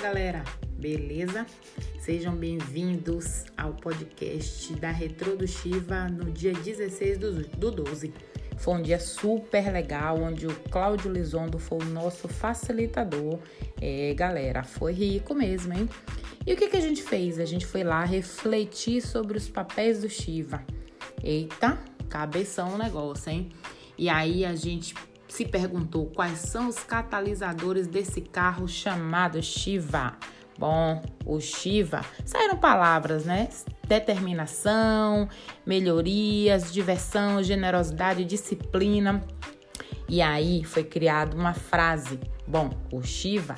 galera, beleza? Sejam bem-vindos ao podcast da Retro do Shiva no dia 16 do, do 12. Foi um dia super legal, onde o Cláudio Lizondo foi o nosso facilitador. É, galera, foi rico mesmo, hein? E o que, que a gente fez? A gente foi lá refletir sobre os papéis do Shiva. Eita, cabeção o negócio, hein? E aí a gente se perguntou quais são os catalisadores desse carro chamado Shiva. Bom, o Shiva saíram palavras, né? Determinação, melhorias, diversão, generosidade, disciplina. E aí foi criada uma frase. Bom, o Shiva,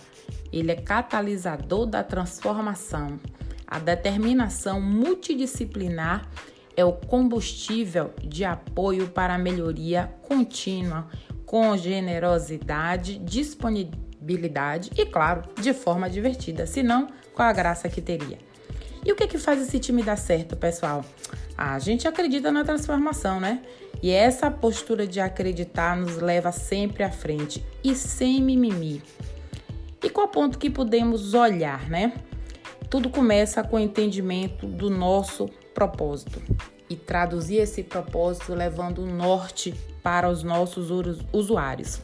ele é catalisador da transformação. A determinação multidisciplinar é o combustível de apoio para a melhoria contínua, com generosidade, disponibilidade e, claro, de forma divertida. Senão, qual a graça que teria? E o que, que faz esse time dar certo, pessoal? A gente acredita na transformação, né? E essa postura de acreditar nos leva sempre à frente e sem mimimi. E qual ponto que podemos olhar, né? Tudo começa com o entendimento do nosso propósito e traduzir esse propósito levando o norte para os nossos usuários.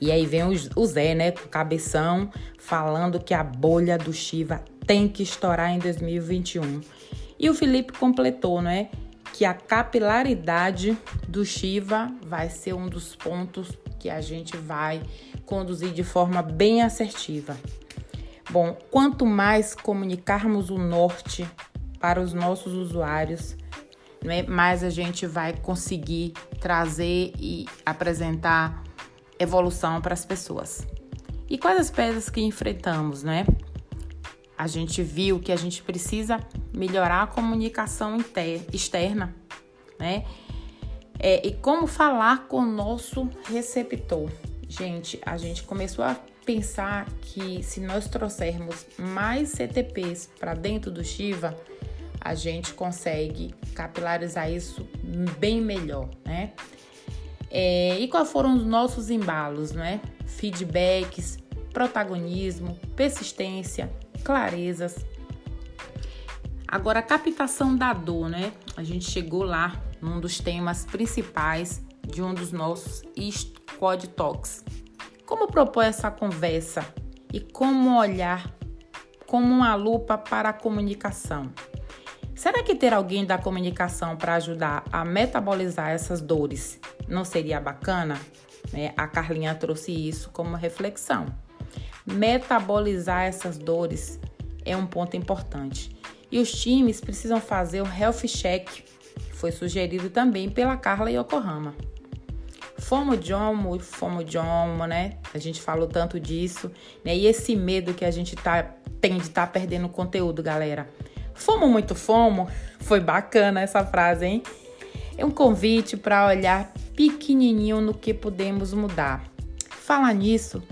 E aí vem o Zé, né, com cabeção, falando que a bolha do Shiva tem que estourar em 2021. E o Felipe completou, né, que a capilaridade do Shiva vai ser um dos pontos que a gente vai conduzir de forma bem assertiva. Bom, quanto mais comunicarmos o norte para os nossos usuários, né, mais a gente vai conseguir trazer e apresentar evolução para as pessoas. E quais as pedras que enfrentamos, né? A gente viu que a gente precisa melhorar a comunicação externa, né? É, e como falar com o nosso receptor. Gente, a gente começou a pensar que se nós trouxermos mais CTPs para dentro do Shiva, a gente consegue capilarizar isso bem melhor, né? É, e quais foram os nossos embalos, né? Feedbacks, protagonismo, persistência, clarezas. Agora, a captação da dor, né? A gente chegou lá num dos temas principais de um dos nossos Squad Talks. Como propor essa conversa e como olhar como uma lupa para a comunicação? Será que ter alguém da comunicação para ajudar a metabolizar essas dores não seria bacana? É, a Carlinha trouxe isso como reflexão. Metabolizar essas dores é um ponto importante. E os times precisam fazer o health check, que foi sugerido também pela Carla Yokohama. Fomo Jomo, Fomo Jomo, né? A gente falou tanto disso, né? E esse medo que a gente tá, tem de estar tá perdendo conteúdo, galera. Fomo muito fomo, foi bacana essa frase, hein? É um convite para olhar pequenininho no que podemos mudar. Falar nisso,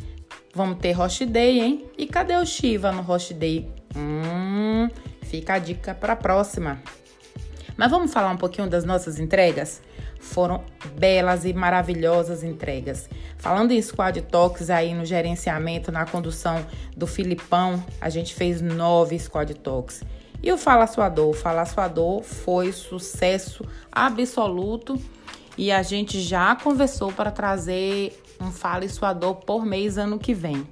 vamos ter Roche Day, hein? E cadê o Shiva no Roche Day? Hum, fica a dica para a próxima. Mas vamos falar um pouquinho das nossas entregas? Foram belas e maravilhosas entregas. Falando em Squad Talks aí no gerenciamento, na condução do Filipão, a gente fez nove Squad Talks. E o Fala Sua Dor? Fala Sua Dor foi sucesso absoluto e a gente já conversou para trazer um Fala Sua Dor por mês ano que vem.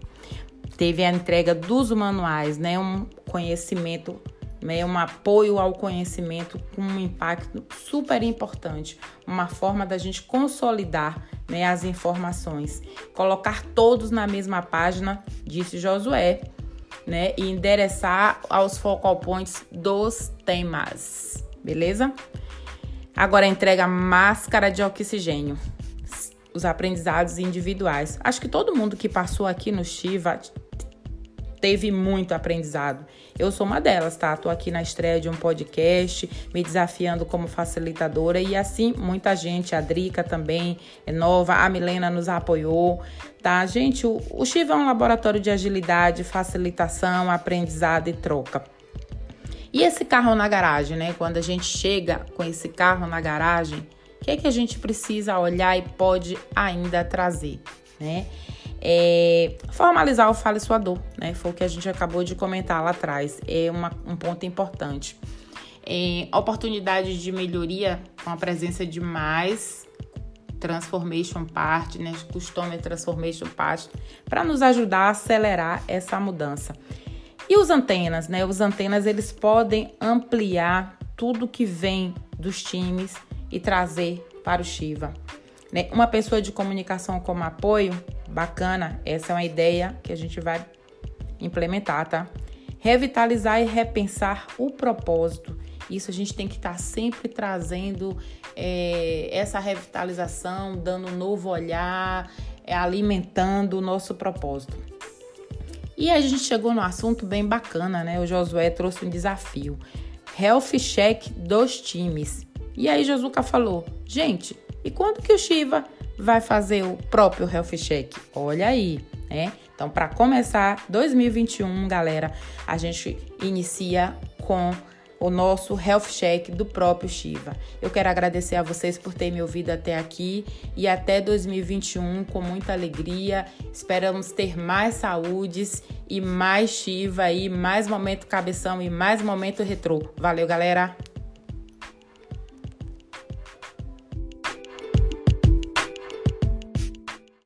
Teve a entrega dos manuais, né? Um conhecimento, né? um apoio ao conhecimento com um impacto super importante. Uma forma da gente consolidar né, as informações. Colocar todos na mesma página, disse Josué, né? E endereçar aos focal points dos temas, beleza? Agora entrega máscara de oxigênio. Os aprendizados individuais. Acho que todo mundo que passou aqui no Shiva teve muito aprendizado. Eu sou uma delas, tá? Tô aqui na estreia de um podcast, me desafiando como facilitadora e assim muita gente, a Drica também é nova, a Milena nos apoiou, tá? Gente, o, o é um laboratório de agilidade, facilitação, aprendizado e troca. E esse carro na garagem, né? Quando a gente chega com esse carro na garagem, o que é que a gente precisa olhar e pode ainda trazer, né? É, formalizar o Fale Sua Dor, né? Foi o que a gente acabou de comentar lá atrás. É uma, um ponto importante. É, oportunidade de melhoria com a presença de mais Transformation Partners, né? Customer Transformation Partners, para nos ajudar a acelerar essa mudança. E os antenas, né? Os antenas eles podem ampliar tudo que vem dos times e trazer para o Shiva. Né? Uma pessoa de comunicação como apoio, bacana, essa é uma ideia que a gente vai implementar, tá? Revitalizar e repensar o propósito. Isso a gente tem que estar sempre trazendo é, essa revitalização, dando um novo olhar, é, alimentando o nosso propósito. E a gente chegou no assunto bem bacana, né? O Josué trouxe um desafio. Health check dos times. E aí Josuka falou: gente, e quando que o Shiva vai fazer o próprio Health Check? Olha aí, né? Então, para começar 2021, galera, a gente inicia com o nosso Health Check do próprio Shiva. Eu quero agradecer a vocês por terem me ouvido até aqui e até 2021 com muita alegria. Esperamos ter mais saúdes e mais Shiva e mais momento cabeção e mais momento retrô. Valeu, galera!